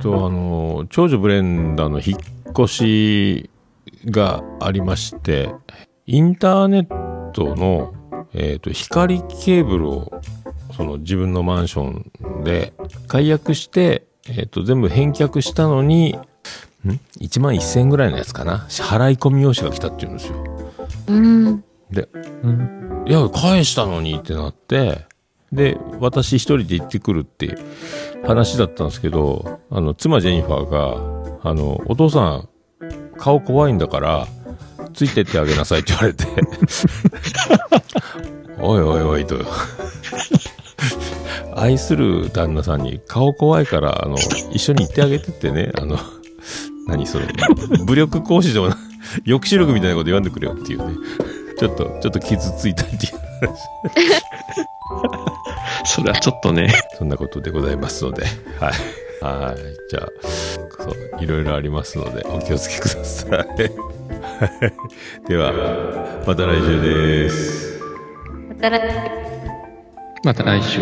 と、あの、長女ブレンダーの引っ越しがありまして、インターネットの、えっ、と、光ケーブルを、その自分のマンションで解約して、えっ、と、全部返却したのに、ん ?1 万1000円ぐらいのやつかな？支払い込み用紙が来たっていうんですよ。うん。で、うん。いや、返したのにってなって、で、私一人で行ってくるって話だったんですけど、あの、妻ジェニファーが、あの、お父さん、顔怖いんだから、ついてってあげなさいって言われて、おいおいおいと。愛する旦那さんに顔怖いから、あの、一緒に行ってあげてってね、あの、何それ、武力行使でもな、抑止力みたいなこと言わんでくれよっていうね。ちょっと、ちょっと傷ついたっていう それはちょっとね。そんなことでございますので、はい。はい。じゃあ、そう、いろいろありますので、お気をつけください。はいでは、また来週です。また来また来週。